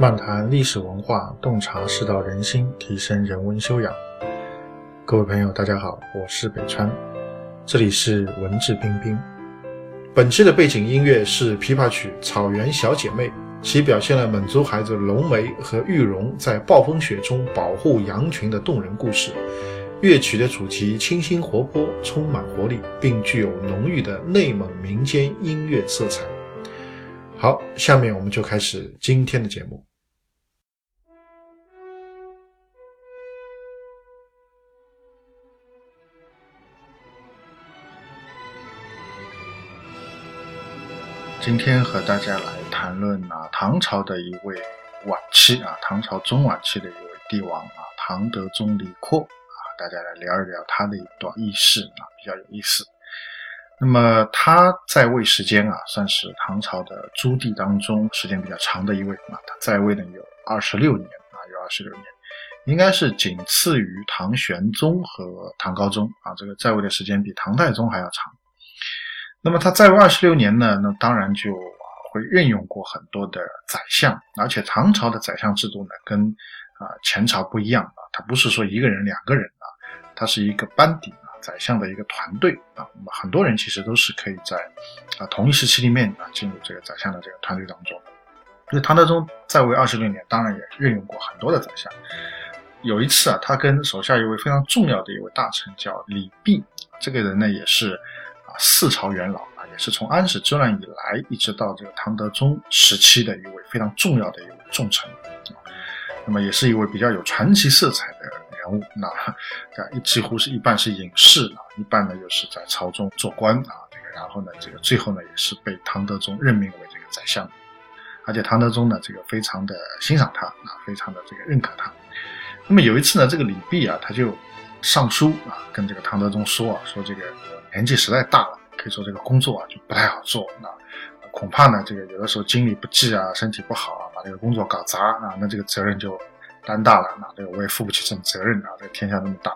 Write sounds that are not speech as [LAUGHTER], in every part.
漫谈历史文化，洞察世道人心，提升人文修养。各位朋友，大家好，我是北川，这里是文质彬彬。本期的背景音乐是琵琶曲《草原小姐妹》，其表现了蒙族孩子龙梅和玉荣在暴风雪中保护羊群的动人故事。乐曲的主题清新活泼，充满活力，并具有浓郁的内蒙民间音乐色彩。好，下面我们就开始今天的节目。今天和大家来谈论啊，唐朝的一位晚期啊，唐朝中晚期的一位帝王啊，唐德宗李阔。大家来聊一聊他的一段轶事啊，比较有意思。那么他在位时间啊，算是唐朝的诸帝当中时间比较长的一位啊。他在位呢有二十六年啊，有二十六年，应该是仅次于唐玄宗和唐高宗啊。这个在位的时间比唐太宗还要长。那么他在位二十六年呢，那当然就会任用过很多的宰相，而且唐朝的宰相制度呢，跟啊前朝不一样啊，他不是说一个人、两个人。啊，他是一个班底啊，宰相的一个团队啊，那么很多人其实都是可以在啊同一时期里面啊进入这个宰相的这个团队当中。因为唐德宗在位二十六年，当然也任用过很多的宰相。有一次啊，他跟手下一位非常重要的一位大臣叫李泌，这个人呢也是啊四朝元老啊，也是从安史之乱以来一直到这个唐德宗时期的一位非常重要的一位重臣啊，那么也是一位比较有传奇色彩的。人物那，啊，几乎是一半是隐士啊，一半呢又是在朝中做官啊，这个然后呢，这个最后呢也是被唐德宗任命为这个宰相，而且唐德宗呢这个非常的欣赏他啊，非常的这个认可他。那么有一次呢，这个李泌啊他就上书啊，跟这个唐德宗说啊，说这个年纪实在大了，可以说这个工作啊就不太好做，那恐怕呢这个有的时候精力不济啊，身体不好啊，把这个工作搞砸啊，那这个责任就。担大了，那这个我也负不起这种责任啊！这个天下那么大，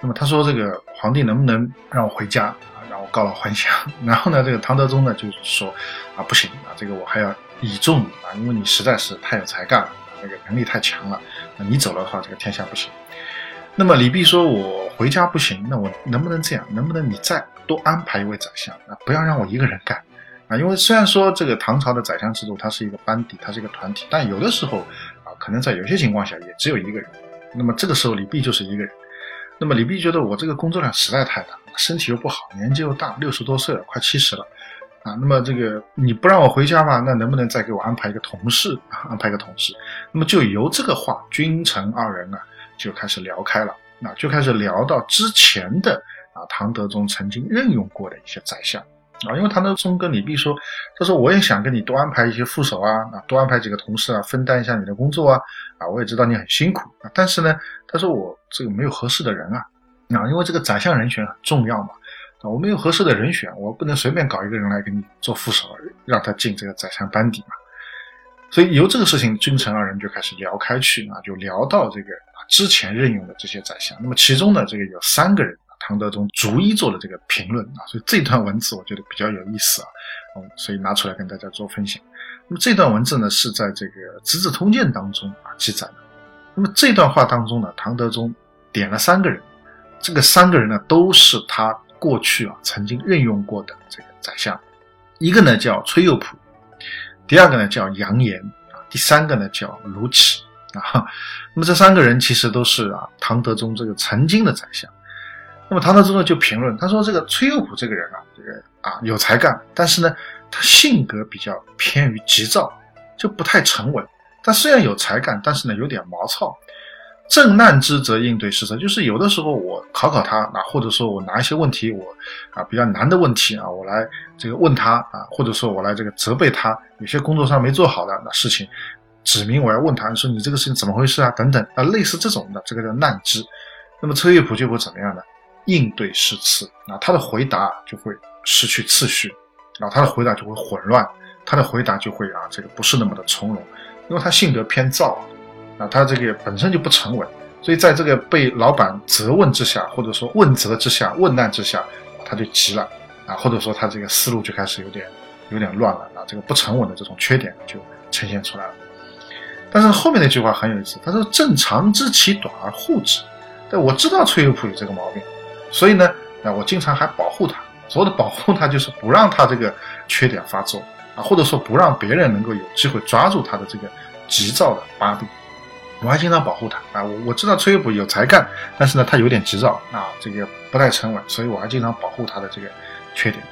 那么他说这个皇帝能不能让我回家啊，让我告老还乡？[LAUGHS] 然后呢，这个唐德宗呢就是说啊，不行啊，这个我还要倚重你啊，因为你实在是太有才干了，那个能力太强了，那你走了的话，这个天下不行。那么李泌说，我回家不行，那我能不能这样？能不能你再多安排一位宰相啊？不要让我一个人干啊！因为虽然说这个唐朝的宰相制度它是一个班底，它是一个团体，但有的时候啊。可能在有些情况下也只有一个人，那么这个时候李泌就是一个人。那么李泌觉得我这个工作量实在太大，身体又不好，年纪又大，六十多岁了，快七十了啊。那么这个你不让我回家吧，那能不能再给我安排一个同事啊？安排一个同事。那么就由这个话，君臣二人啊就开始聊开了，那，就开始聊到之前的啊唐德宗曾经任用过的一些宰相。啊，因为唐德宗跟李泌说，他说我也想跟你多安排一些副手啊，啊，多安排几个同事啊，分担一下你的工作啊，啊，我也知道你很辛苦。啊，但是呢，他说我这个没有合适的人啊，啊，因为这个宰相人选很重要嘛，啊，我没有合适的人选，我不能随便搞一个人来给你做副手，让他进这个宰相班底嘛，所以由这个事情，君臣二人就开始聊开去啊，就聊到这个之前任用的这些宰相，那么其中呢，这个有三个人。唐德宗逐一做了这个评论啊，所以这段文字我觉得比较有意思啊，嗯，所以拿出来跟大家做分享。那么这段文字呢是在这个《资治通鉴》当中啊记载的。那么这段话当中呢，唐德宗点了三个人，这个三个人呢都是他过去啊曾经任用过的这个宰相，一个呢叫崔佑普，第二个呢叫杨炎啊，第三个呢叫卢杞啊。[LAUGHS] 那么这三个人其实都是啊唐德宗这个曾经的宰相。那么唐德宗呢就评论，他说这个崔佑普这个人啊，这个啊有才干，但是呢他性格比较偏于急躁，就不太沉稳。他虽然有才干，但是呢有点毛糙。正难之则应对失策，就是有的时候我考考他啊，或者说我拿一些问题我啊比较难的问题啊，我来这个问他啊，或者说我来这个责备他，有些工作上没做好的那事情，指明我要问他，说你这个事情怎么回事啊等等啊，类似这种的，这个叫难之。那么崔佑普就会怎么样呢？应对失次啊，他的回答就会失去次序，啊，他的回答就会混乱，他的回答就会啊，这个不是那么的从容，因为他性格偏躁，啊，他这个本身就不沉稳，所以在这个被老板责问之下，或者说问责之下、问难之下，他就急了，啊，或者说他这个思路就开始有点有点乱了，啊，这个不沉稳的这种缺点就呈现出来了。但是后面那句话很有意思，他说：“正常知其短而护之。”但，我知道崔佑普有这个毛病，所以呢，啊，我经常还保护他。所谓的保护他，就是不让他这个缺点发作啊，或者说不让别人能够有机会抓住他的这个急躁的把柄。我还经常保护他啊，我我知道崔佑普有才干，但是呢，他有点急躁啊，这个不太沉稳，所以我还经常保护他的这个缺点。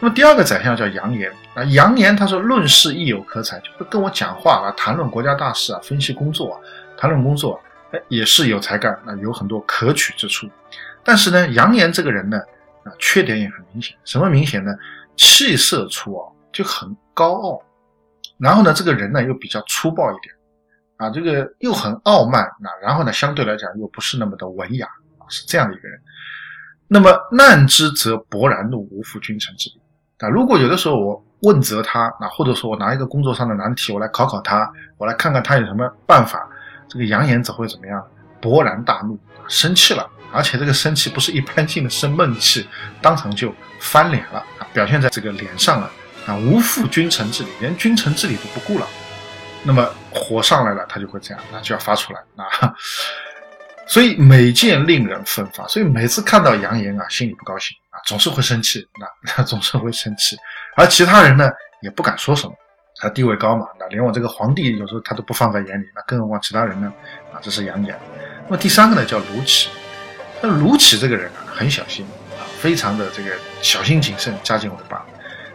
那么第二个宰相叫杨炎啊，杨炎他说论事亦有可采，就跟我讲话啊，谈论国家大事啊，分析工作啊，谈论工作，哎，也是有才干，那有很多可取之处。但是呢，杨炎这个人呢，啊，缺点也很明显，什么明显呢？气色粗傲，就很高傲，然后呢，这个人呢又比较粗暴一点。啊，这个又很傲慢，那然后呢，相对来讲又不是那么的文雅，是这样的一个人。那么难之则勃然怒，无负君臣之礼。啊，如果有的时候我问责他，啊，或者说我拿一个工作上的难题，我来考考他，我来看看他有什么办法，这个扬言则会怎么样？勃然大怒，生气了，而且这个生气不是一般性的生闷气，当场就翻脸了啊，表现在这个脸上了啊，无负君臣之礼，连君臣之礼都不顾了。那么火上来了，他就会这样，那就要发出来啊。[LAUGHS] 所以每件令人奋发，所以每次看到杨言啊，心里不高兴啊，总是会生气，那 [LAUGHS] 总是会生气。而其他人呢，也不敢说什么，他地位高嘛，那连我这个皇帝有时候他都不放在眼里，那更何况其他人呢？啊，这是杨言。那么第三个呢，叫卢杞。那卢杞这个人啊，很小心啊，非常的这个小心谨慎，家境为大，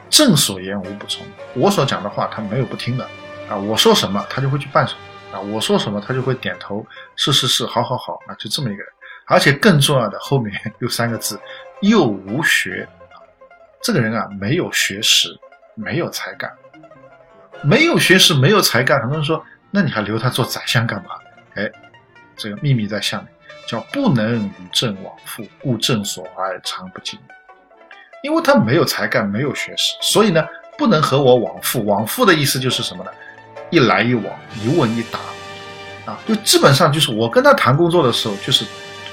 正所言无不从，我所讲的话他没有不听的。啊，我说什么他就会去办什么啊，我说什么他就会点头，是是是，好好好啊，就这么一个人。而且更重要的，后面有三个字，又无学。这个人啊，没有学识，没有才干，没有学识，没有才干。很多人说，那你还留他做宰相干嘛？哎，这个秘密在下面，叫不能与朕往复，故朕所怀常不尽。因为他没有才干，没有学识，所以呢，不能和我往复。往复的意思就是什么呢？一来一往，一问一答，啊，就基本上就是我跟他谈工作的时候，就是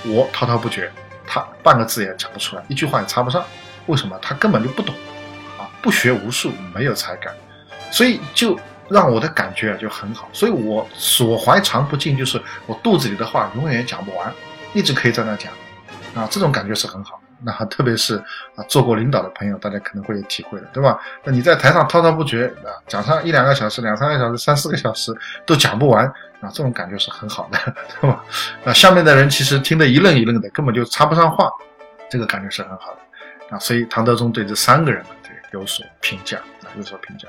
我滔滔不绝，他半个字也讲不出来，一句话也插不上。为什么？他根本就不懂，啊，不学无术，没有才干，所以就让我的感觉啊就很好。所以我所怀藏不尽，就是我肚子里的话永远也讲不完，一直可以在那讲，啊，这种感觉是很好。那特别是啊，做过领导的朋友，大家可能会有体会的，对吧？那你在台上滔滔不绝啊，讲上一两个小时、两三个小时、三四个小时都讲不完啊，这种感觉是很好的，[LAUGHS] 对吧？那下面的人其实听得一愣一愣的，根本就插不上话，这个感觉是很好的啊。所以唐德宗对这三个人呢，这个有所评价啊，有所评价。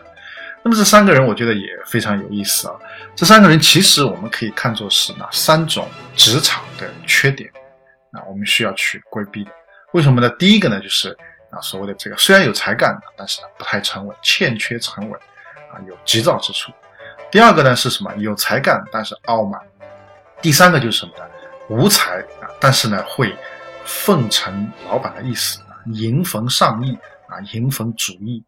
那么这三个人，我觉得也非常有意思啊。这三个人其实我们可以看作是哪三种职场的缺点啊，我们需要去规避的。为什么呢？第一个呢，就是啊，所谓的这个虽然有才干，但是呢不太沉稳，欠缺沉稳，啊，有急躁之处。第二个呢是什么？有才干，但是傲慢。第三个就是什么呢？无才啊，但是呢会奉承老板的意思啊，迎逢上意啊，迎逢主意。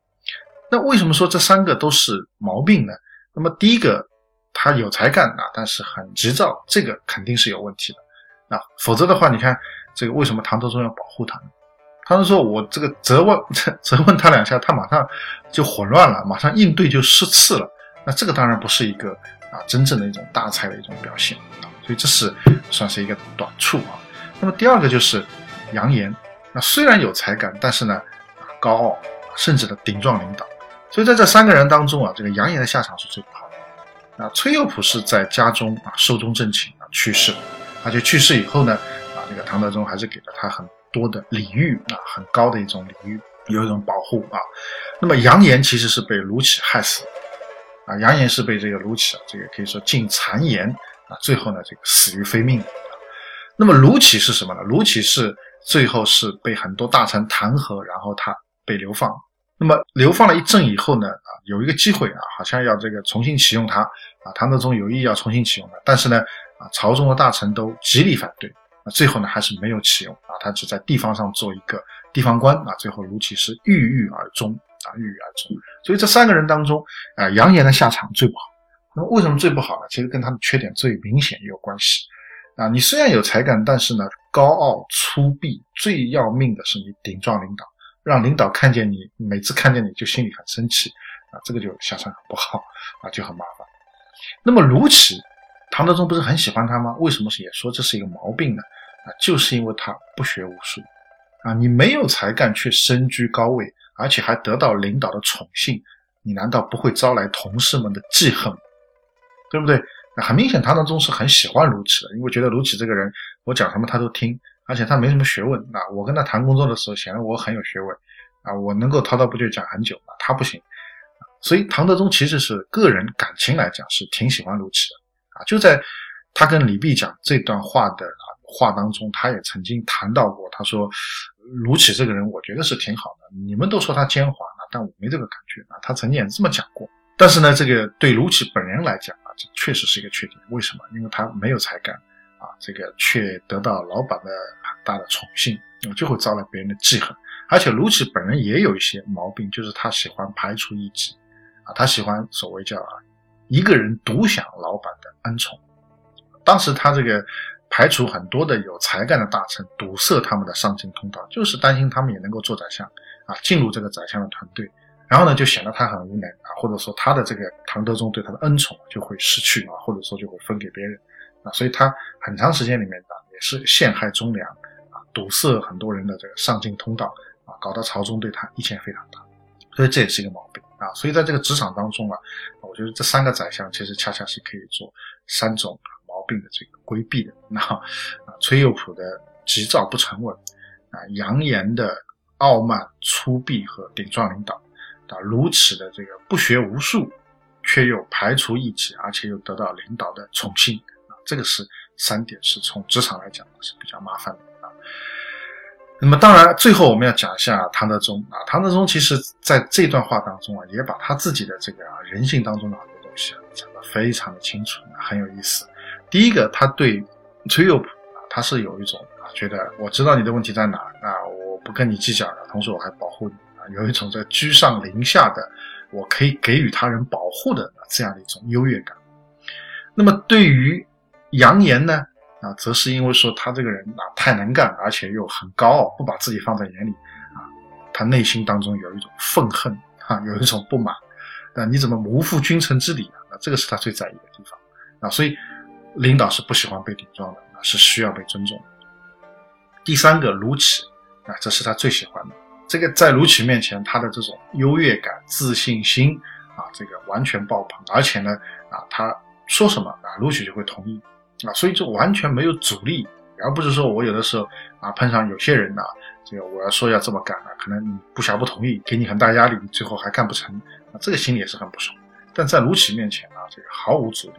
那为什么说这三个都是毛病呢？那么第一个，他有才干啊，但是很急躁，这个肯定是有问题的啊，否则的话，你看。这个为什么唐德宗要保护他呢？唐德宗说：“我这个责问 [LAUGHS] 责问他两下，他马上就混乱了，马上应对就失次了。那这个当然不是一个啊真正的一种大才的一种表现啊，所以这是算是一个短处啊。那么第二个就是杨炎，那虽然有才干，但是呢高傲，甚至的顶撞领导。所以在这三个人当中啊，这个杨炎的下场是最不好的。啊，崔佑普是在家中啊寿终正寝啊去世，而且去世以后呢。啊这个唐德宗还是给了他很多的礼遇啊，很高的一种礼遇，有一种保护啊。那么杨炎其实是被卢杞害死的啊，杨炎是被这个卢杞啊，这个可以说进谗言啊，最后呢这个死于非命。那么卢杞是什么呢？卢杞是最后是被很多大臣弹劾，然后他被流放。那么流放了一阵以后呢，啊有一个机会啊，好像要这个重新启用他啊，唐德宗有意要重新启用他，但是呢啊朝中的大臣都极力反对。最后呢，还是没有启用啊，他只在地方上做一个地方官啊。最后卢杞是郁郁而终啊，郁郁而终。所以这三个人当中啊，杨炎的下场最不好。那么为什么最不好呢？其实跟他的缺点最明显也有关系啊。你虽然有才干，但是呢，高傲粗鄙，最要命的是你顶撞领导，让领导看见你，每次看见你就心里很生气啊，这个就下场很不好啊，就很麻烦。那么卢杞，唐德宗不是很喜欢他吗？为什么也说这是一个毛病呢？啊，就是因为他不学无术，啊，你没有才干却身居高位，而且还得到领导的宠幸，你难道不会招来同事们的记恨，对不对？很明显，唐德宗是很喜欢卢杞的，因为觉得卢杞这个人，我讲什么他都听，而且他没什么学问。那我跟他谈工作的时候，显得我很有学问，啊，我能够滔滔不绝讲很久，啊，他不行。所以唐德宗其实是个人感情来讲是挺喜欢卢杞的，啊，就在他跟李泌讲这段话的话当中，他也曾经谈到过，他说卢杞这个人，我觉得是挺好的。你们都说他奸猾啊，但我没这个感觉啊。他曾经也这么讲过。但是呢，这个对卢杞本人来讲啊，这确实是一个缺点。为什么？因为他没有才干，这个却得到老板的很大的宠幸，就会招来别人的记恨。而且卢杞本人也有一些毛病，就是他喜欢排除异己啊，他喜欢所谓叫啊一个人独享老板的恩宠。当时他这个排除很多的有才干的大臣，堵塞他们的上进通道，就是担心他们也能够做宰相啊，进入这个宰相的团队。然后呢，就显得他很无能啊，或者说他的这个唐德宗对他的恩宠就会失去啊，或者说就会分给别人啊，所以他很长时间里面啊也是陷害忠良啊，堵塞很多人的这个上进通道啊，搞得朝中对他意见非常大，所以这也是一个毛病啊。所以在这个职场当中啊，我觉得这三个宰相其实恰恰是可以做三种毛病的这个规避的。那，崔佑普的急躁不沉稳啊，扬言的傲慢粗鄙和顶撞领导。啊，如此的这个不学无术，却又排除异己，而且又得到领导的宠幸，这个是三点，是从职场来讲是比较麻烦的啊。那么当然，最后我们要讲一下唐德宗啊，唐德宗其实在这段话当中啊，也把他自己的这个啊人性当中的很多东西啊讲得非常的清楚，很有意思。第一个，他对崔佑普啊，他是有一种啊，觉得我知道你的问题在哪啊，我不跟你计较了，同时我还保护你啊。有一种在居上临下的，我可以给予他人保护的这样的一种优越感。那么对于扬言呢，啊，则是因为说他这个人啊太能干，而且又很高傲，不把自己放在眼里啊，他内心当中有一种愤恨啊，有一种不满啊，你怎么无负君臣之礼啊？这个是他最在意的地方啊，所以领导是不喜欢被顶撞的啊，是需要被尊重的。第三个卢杞啊，这是他最喜欢的。这个在卢杞面前，他的这种优越感、自信心啊，这个完全爆棚，而且呢，啊，他说什么啊，卢杞就会同意啊，所以就完全没有阻力，而不是说我有的时候啊碰上有些人呢，这个我要说要这么干啊，可能你不想不同意，给你很大压力，你最后还干不成，啊，这个心里也是很不爽。但在卢杞面前啊，这个毫无阻力，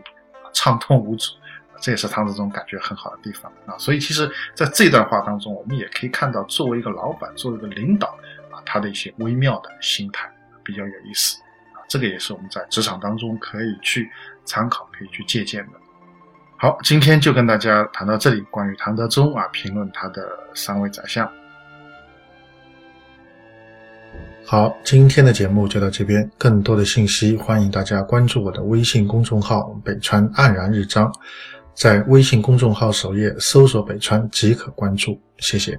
畅通无阻。这也是唐德宗感觉很好的地方啊，所以其实，在这段话当中，我们也可以看到，作为一个老板，作为一个领导啊，他的一些微妙的心态比较有意思啊，这个也是我们在职场当中可以去参考、可以去借鉴的。好，今天就跟大家谈到这里，关于唐德宗啊，评论他的三位宰相。好，今天的节目就到这边，更多的信息欢迎大家关注我的微信公众号“北川黯然日章”。在微信公众号首页搜索“北川”即可关注，谢谢。